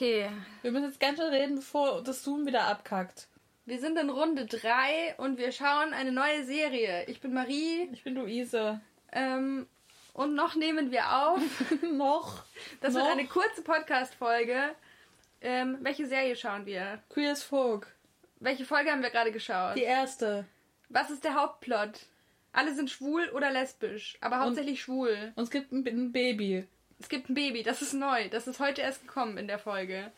Okay. Wir müssen jetzt ganz schnell reden, bevor das Zoom wieder abkackt. Wir sind in Runde 3 und wir schauen eine neue Serie. Ich bin Marie. Ich bin Luise. Ähm, und noch nehmen wir auf. noch. Das noch? wird eine kurze Podcast-Folge. Ähm, welche Serie schauen wir? Queer as Folk. Welche Folge haben wir gerade geschaut? Die erste. Was ist der Hauptplot? Alle sind schwul oder lesbisch, aber hauptsächlich schwul. Und es gibt ein, ein Baby. Es gibt ein Baby, das ist neu. Das ist heute erst gekommen in der Folge.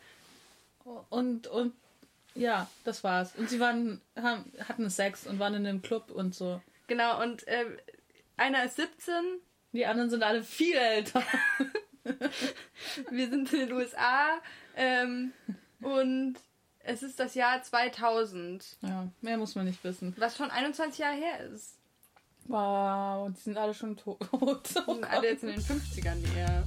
Und, und ja, das war's. Und sie waren, haben, hatten Sex und waren in einem Club und so. Genau, und äh, einer ist 17. Die anderen sind alle viel älter. Wir sind in den USA ähm, und es ist das Jahr 2000. Ja, mehr muss man nicht wissen. Was schon 21 Jahre her ist. Wow, die sind alle schon tot. Oh Die sind alle jetzt in den 50ern eher.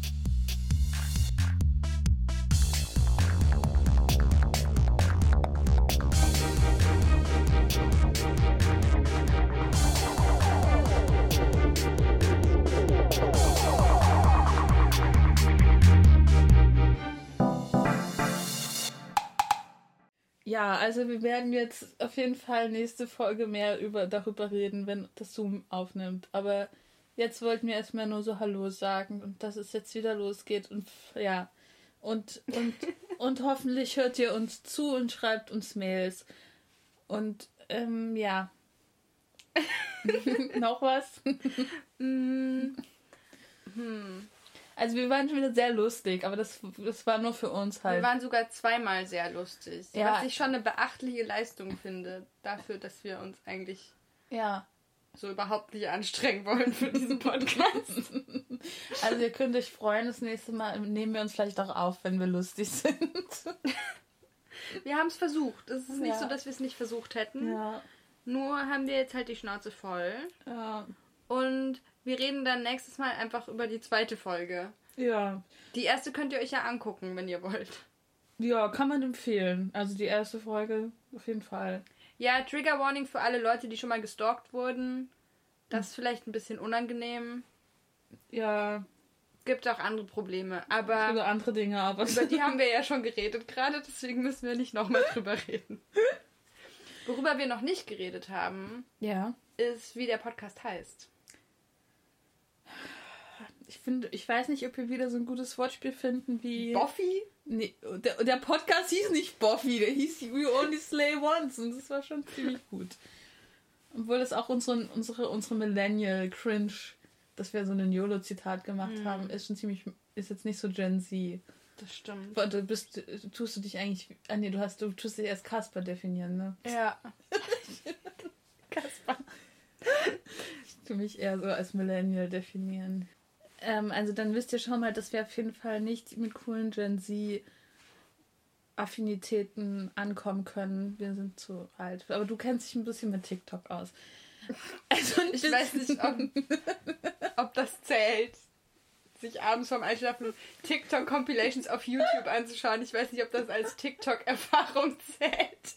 Ja, also wir werden jetzt auf jeden Fall nächste Folge mehr über, darüber reden, wenn das Zoom aufnimmt. Aber jetzt wollten wir erstmal nur so Hallo sagen und dass es jetzt wieder losgeht und ja. Und, und, und hoffentlich hört ihr uns zu und schreibt uns Mails. Und ähm, ja. Noch was? Mm, hm. Also wir waren schon wieder sehr lustig, aber das, das war nur für uns halt. Wir waren sogar zweimal sehr lustig. Ja. Was ich schon eine beachtliche Leistung finde, dafür, dass wir uns eigentlich ja. so überhaupt nicht anstrengen wollen für diesen Podcast. Also ihr könnt euch freuen, das nächste Mal nehmen wir uns vielleicht auch auf, wenn wir lustig sind. wir haben es versucht. Es ist nicht Ja. so, dass wir es nicht versucht hätten. Ja. Nur haben wir jetzt halt die Schnauze voll. Ja. Und wir reden dann nächstes Mal einfach über die zweite Folge. Ja. Die erste könnt ihr euch ja angucken, wenn ihr wollt. Ja, kann man empfehlen. Also die erste Folge auf jeden Fall. Ja, Trigger Warning für alle Leute, die schon mal gestalkt wurden. Das ist vielleicht ein bisschen unangenehm. Ja, Gibt auch andere Probleme. Aber andere Dinge, aber über die haben wir ja schon geredet gerade, deswegen müssen wir nicht nochmal drüber reden. Worüber wir noch nicht geredet haben, ja. ist, wie der Podcast heißt. Ich finde, ich weiß nicht, ob wir wieder so ein gutes Wortspiel finden wie. Buffy? Nee, der, der Podcast hieß nicht Buffy, der hieß We Only Slay Once und das war schon ziemlich gut. Obwohl das auch unsere, unsere, unsere Millennial Cringe, dass wir so ein YOLO-Zitat gemacht Mhm. haben, ist schon ziemlich, ist jetzt nicht so Gen Z. Das stimmt. Du bist, tust du dich eigentlich, ah nee, du hast, du tust dich als Kasper definieren, ne? Ja. Kaspar. Ich tu mich eher so als Millennial definieren. Ähm, also dann wisst ihr schon mal, dass wir auf jeden Fall nicht mit coolen Gen Z Affinitäten ankommen können. Wir sind zu alt. Aber du kennst dich ein bisschen mit TikTok aus. Also Ich weiß nicht, ob, ob das zählt, sich abends vorm Einschlafen TikTok-Compilations auf YouTube anzuschauen. Ich weiß nicht, ob das als TikTok-Erfahrung zählt.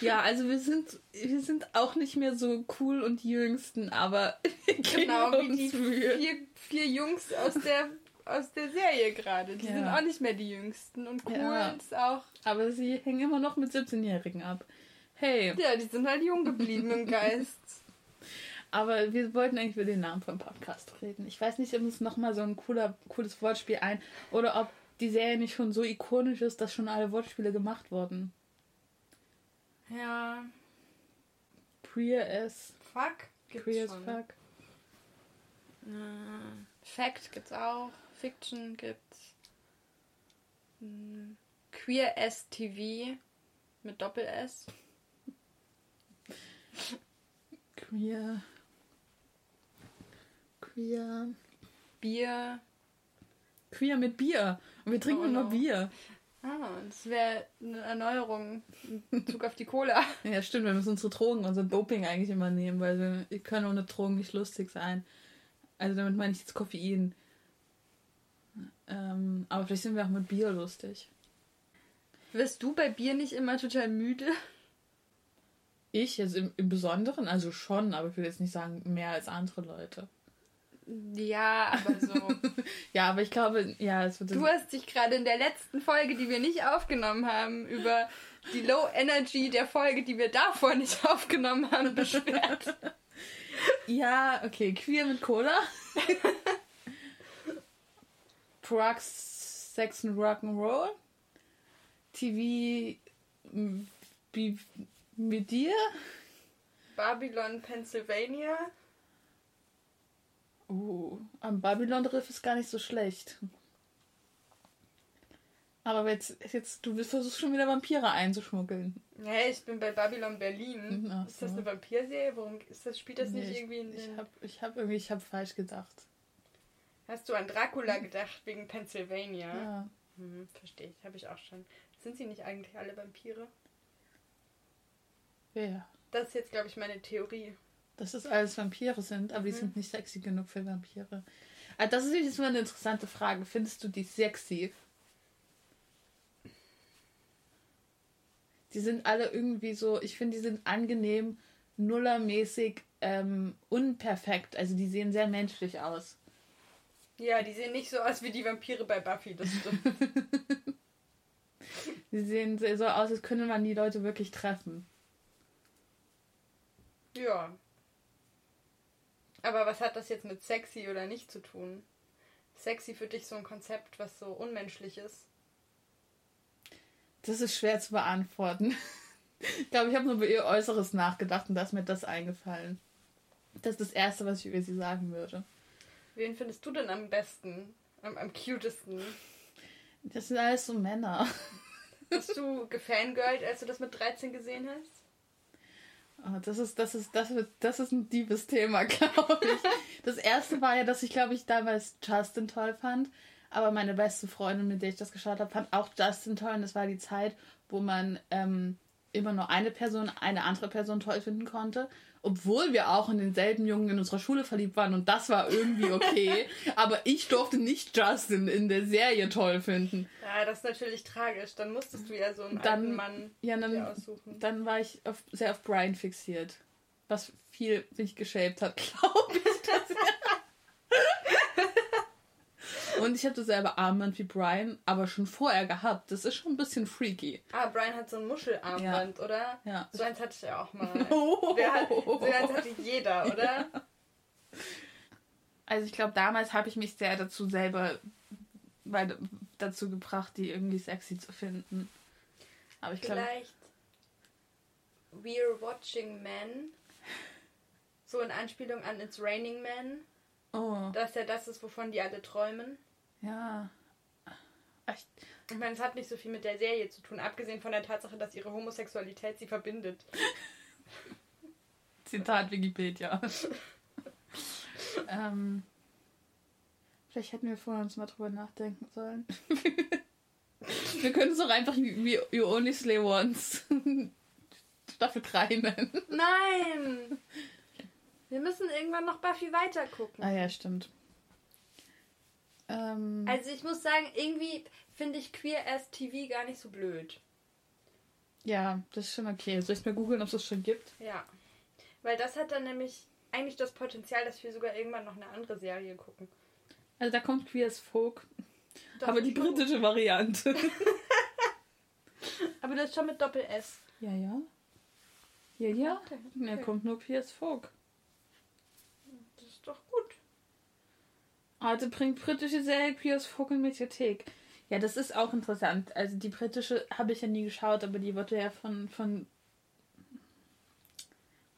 Ja, also wir sind, wir sind auch nicht mehr so cool und die Jüngsten, aber Genau wie die Mühe. vier, vier Jungs aus der, aus der Serie gerade. Die Ja. sind auch nicht mehr die Jüngsten. Und cool Ja. ist auch. Aber sie hängen immer noch mit 17-Jährigen ab. Hey, Ja, die sind halt jung geblieben im Geist. aber wir wollten eigentlich über den Namen vom Podcast reden. Ich weiß nicht, ob uns nochmal so ein cooler, cooles Wortspiel ein oder ob die Serie nicht schon so ikonisch ist, dass schon alle Wortspiele gemacht wurden. Ja. Queer as, Fuck. Gibt's queer as schon. fuck. Fact gibt's auch. Fiction gibt's. Hm, Queer S TV mit Doppel S. Queer. Queer. Bier. Queer mit Bier. Und wir trinken Oh nur no. Bier. Ah, das wäre eine Erneuerung in Bezug auf die Cola. Ja, stimmt, wir müssen unsere Drogen, unser Doping eigentlich immer nehmen, weil wir, können ohne Drogen nicht lustig sein. Also damit meine ich jetzt Koffein. Ähm, aber vielleicht sind wir auch mit Bier lustig. Wirst du bei Bier nicht immer total müde? Ich jetzt im, im Besonderen, also schon, aber ich will jetzt nicht sagen mehr als andere Leute. Ja, aber so. ja, aber ich glaube, ja, es wird. Du hast dich gerade in der letzten Folge, die wir nicht aufgenommen haben, über die Low Energy der Folge, die wir davor nicht aufgenommen haben, beschwert. ja, okay, queer mit Cola. Drugs, Sex und Rock'n'Roll. TV mit dir. Babylon, Pennsylvania. Uh, am Babylon-Riff ist gar nicht so schlecht. Aber jetzt, jetzt, du versuchst schon wieder Vampire einzuschmuggeln. Ja, ich bin bei Babylon Berlin. Ach ist das eine Vampirserie? Warum ist das, spielt das nee, nicht irgendwie in Ich habe ich hab irgendwie, ich habe falsch gedacht. Hast du an Dracula gedacht wegen Pennsylvania? Ja. Hm, verstehe ich, habe ich auch schon. Sind sie nicht eigentlich alle Vampire? Ja. Das ist jetzt, glaube ich, meine Theorie. Dass es alles Vampire sind, aber mhm. die sind nicht sexy genug für Vampire. Also das ist jetzt mal eine interessante Frage. Findest du die sexy? Die sind alle irgendwie so, ich finde, die sind angenehm, nullermäßig, ähm, unperfekt. Also die sehen sehr menschlich aus. Ja, die sehen nicht so aus wie die Vampire bei Buffy, das stimmt. die sehen so aus, als könnte man die Leute wirklich treffen. Ja. Aber was hat das jetzt mit sexy oder nicht zu tun? Sexy für dich so ein Konzept, was so unmenschlich ist? Das ist schwer zu beantworten. Ich glaube, ich habe nur über ihr Äußeres nachgedacht und da ist mir das eingefallen. Das ist das Erste, was ich über sie sagen würde. Wen findest du denn am besten? Am, am cutesten? Das sind alles so Männer. Bist du gefangirlt, als du das mit 13 gesehen hast? Oh, das ist, das ist, das wird, das ist ein diebes Thema, glaube ich. Das erste war ja, dass ich, glaube ich, damals Justin toll fand. Aber meine beste Freundin, mit der ich das geschaut habe, fand auch Justin toll. Und das war die Zeit, wo man ähm, immer nur eine Person, eine andere Person toll finden konnte obwohl wir auch in denselben Jungen in unserer Schule verliebt waren und das war irgendwie okay. aber ich durfte nicht Justin in der Serie toll finden. Ja, das ist natürlich tragisch. Dann musstest du ja so einen dann, alten Mann ja, dann, aussuchen. Dann war ich auf, sehr auf Brian fixiert. Was viel sich geschäbt hat, glaube ich. Und ich hatte selber Armband wie Brian, aber schon vorher gehabt. Das ist schon ein bisschen freaky. Ah, Brian hat so ein Muschelarmband, ja. oder? Ja. So eins hatte ich ja auch mal. Oh. Hat, so eins hatte jeder, oder? Also ich glaube, damals habe ich mich sehr dazu selber weil, dazu gebracht, die irgendwie sexy zu finden. Aber ich glaube. Vielleicht We're Watching Men. So in Anspielung an It's Raining Men. Oh. Dass ja das ist, wovon die alle träumen. Ja. Echt. Ich meine, es hat nicht so viel mit der Serie zu tun, abgesehen von der Tatsache, dass ihre Homosexualität sie verbindet. Zitat Wikipedia. ähm, vielleicht hätten wir vorher uns mal drüber nachdenken sollen. wir können es doch einfach wie You Only Slay Once Staffel 3 nennen. Nein! Wir müssen irgendwann noch Buffy weitergucken. Ah ja, stimmt. Ähm, also ich muss sagen, irgendwie finde ich Queer as TV gar nicht so blöd. Ja, das ist schon okay. Soll ich mal googeln, ob es das schon gibt? Ja. Weil das hat dann nämlich eigentlich das Potenzial, dass wir sogar irgendwann noch eine andere Serie gucken. Also da kommt Queer as Folk. Das aber die britische Variante. aber das ist schon mit Doppel-S. Ja, ja. Ja, ja. Okay. Da kommt nur Queer as Folk. Das ist doch gut. Heute bringt britische Serie Piers Vogel Mediathek. Ja, das ist auch interessant. Also die britische habe ich ja nie geschaut, aber die wurde ja von, von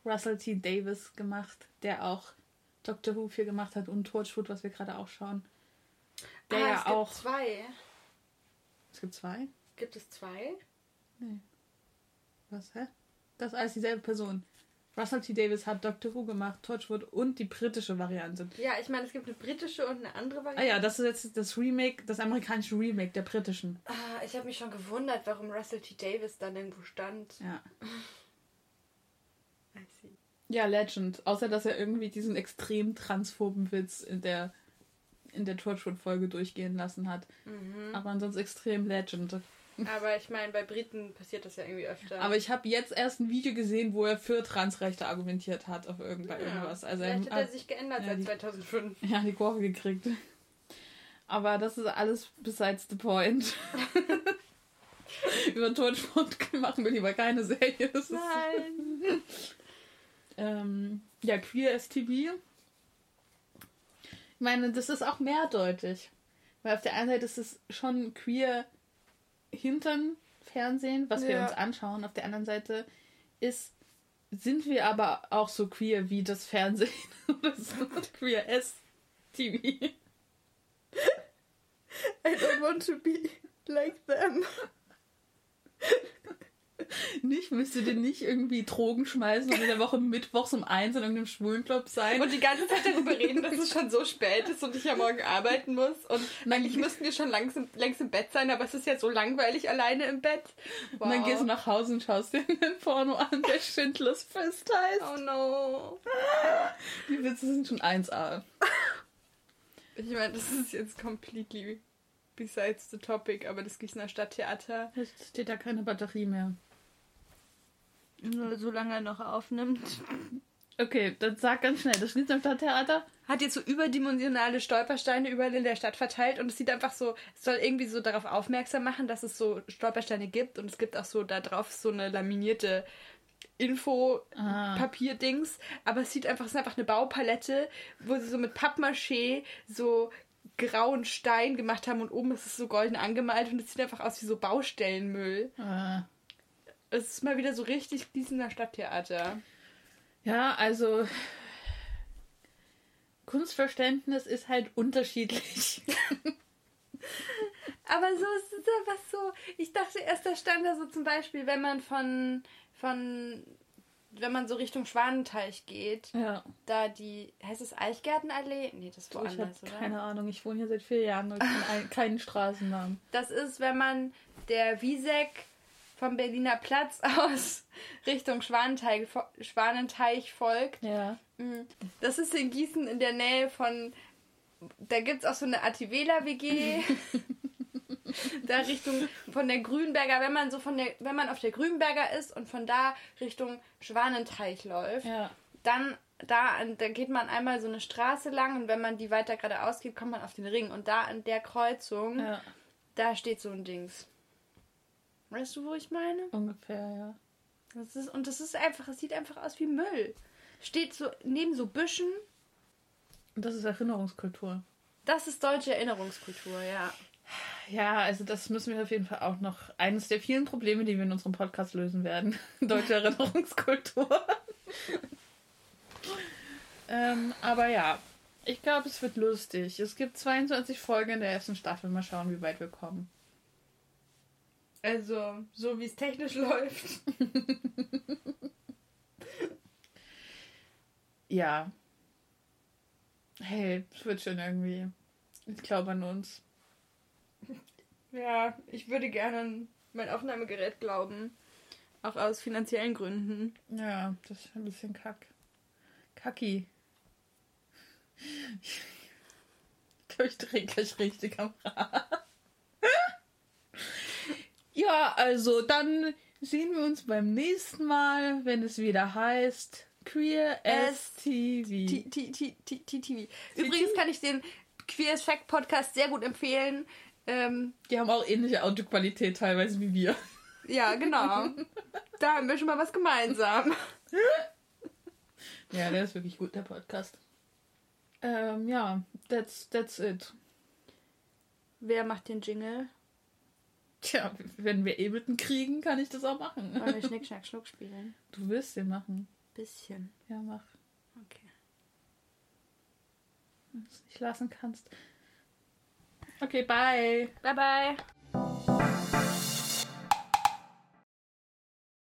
Russell T. Davis gemacht, der auch Doctor Who viel gemacht hat und Torchwood, was wir gerade auch schauen. Der ah, ja es auch. Gibt zwei. Es gibt zwei? Gibt es zwei? Nee. Was, hä? Das ist alles dieselbe Person. Russell T. Davis hat Doctor Who gemacht, Torchwood und die britische Variante. Ja, ich meine, es gibt eine britische und eine andere Variante. Ah ja, das ist jetzt das Remake, das amerikanische Remake der britischen. Ah, ich habe mich schon gewundert, warum Russell T. Davis dann irgendwo stand. Ja. I see. Ja, Legend. Außer, dass er irgendwie diesen extrem transphoben Witz in der, in der Torchwood-Folge durchgehen lassen hat. Mhm. Aber ansonsten extrem Legend. Aber ich meine, bei Briten passiert das ja irgendwie öfter. Aber ich habe jetzt erst ein Video gesehen, wo er für Transrechte argumentiert hat auf irgend- irgendwas. Also Vielleicht er hat er sich geändert ja, seit die- 2005. ja, die Kurve gekriegt. Aber das ist alles besides the point. Über Totsport machen wir lieber keine Serie. Das Nein. ähm, ja, Queer STV. Ich meine, das ist auch mehrdeutig. Weil auf der einen Seite ist es schon queer Hintern Fernsehen, was wir Ja. uns anschauen. Auf der anderen Seite ist, sind wir aber auch so queer wie das Fernsehen. oder so queer S-TV. I don't want to be like them. Nicht, müsst ihr dir nicht irgendwie Drogen schmeißen und in der Woche mittwochs um eins in irgendeinem Schwulenclub sein. Und die ganze Zeit darüber reden, dass es schon so spät ist und ich ja morgen arbeiten muss. Und eigentlich müssten wir schon langsam, längst im Bett sein, aber es ist ja so langweilig alleine im Bett. Wow. Und dann gehst du nach Hause und schaust dir einen Porno an, der Schindlers Fist heißt. Oh no. Die Witze sind schon 1A. Ich meine, das ist jetzt completely besides the topic, aber das Gießener Stadttheater, Jetzt steht da keine Batterie mehr. Solange er noch aufnimmt, Okay, dann sag ganz schnell, das Schlitz am Stadttheater? hat jetzt so überdimensionale Stolpersteine überall in der Stadt verteilt und es sieht einfach so, es soll irgendwie so darauf aufmerksam machen, dass es so Stolpersteine gibt und es gibt auch so da drauf so eine laminierte Info Ah. Papierdings, aber es sieht einfach, es ist einfach eine Baupalette, wo sie so mit Pappmaché so grauen Stein gemacht haben und oben ist es so golden angemalt und es sieht einfach aus wie so Baustellenmüll. Ah. Es ist mal wieder so richtig Gießener Stadttheater. Ja, also Kunstverständnis ist halt unterschiedlich. Aber so ist es einfach so. Ich dachte erst, da stand da so zum Beispiel, wenn man von, von, wenn man so Richtung Schwanenteich geht, Ja. da die, heißt es Eichgärtenallee? Nee, das ist Ich woanders, oder? keine Ahnung, ich wohne hier seit vier Jahren und keinen Straßennamen. Das ist, wenn man der Wiesek vom Berliner Platz aus Richtung Schwanenteich, Schwanenteich folgt. Ja. Mhm. Das ist in Gießen in der Nähe von. Da gibt es auch so eine Ativela-WG. da Richtung von der Grünberger, wenn man so von der, wenn man auf der Grünberger ist und von da Richtung Schwanenteich läuft, Ja. dann da, da geht man einmal so eine Straße lang und wenn man die weiter geradeaus geht, kommt man auf den Ring. Und da an der Kreuzung, Ja. da steht so ein Dings. Weißt du, wo ich meine? Ungefähr, ja. Das ist, und das ist einfach, es sieht einfach aus wie Müll. Steht so neben so Büschen. Und das ist Erinnerungskultur. Das ist deutsche Erinnerungskultur, ja. Ja, also das müssen wir auf jeden Fall auch noch. Eines der vielen Probleme, die wir in unserem Podcast lösen werden. Deutsche Erinnerungskultur. ähm, aber ja, ich glaube, es wird lustig. Es gibt 22 Folgen in der ersten Staffel. Mal schauen, wie weit wir kommen. Also, so wie es technisch läuft. Ja. Hey, es wird schon irgendwie. Ich glaube an uns. Ja, ich würde gerne an mein Aufnahmegerät glauben. Auch aus finanziellen Gründen. Ja, das ist ein bisschen kack. Kacki. Ich glaube, ich drehe gleich richtig am Rad. Ja, also dann sehen wir uns beim nächsten Mal, wenn es wieder heißt Queer STV. T- T- T- T- TTV. Übrigens kann ich den Queer as Fact Podcast sehr gut empfehlen. Ähm, Die haben auch ähnliche Autoqualität teilweise wie wir. ja, genau. da haben wir schon mal was gemeinsam. Ja, der ist wirklich gut, der Podcast. Ähm, ja, that's, that's it. Wer macht den Jingle? Tja, wenn wir Ableton kriegen, kann ich das auch machen. Wollen wir Schnick, Schnack, Schnuck spielen? Du wirst den machen. Bisschen. Ja, mach. Okay. Wenn du es nicht lassen kannst. Okay, bye. Bye, bye.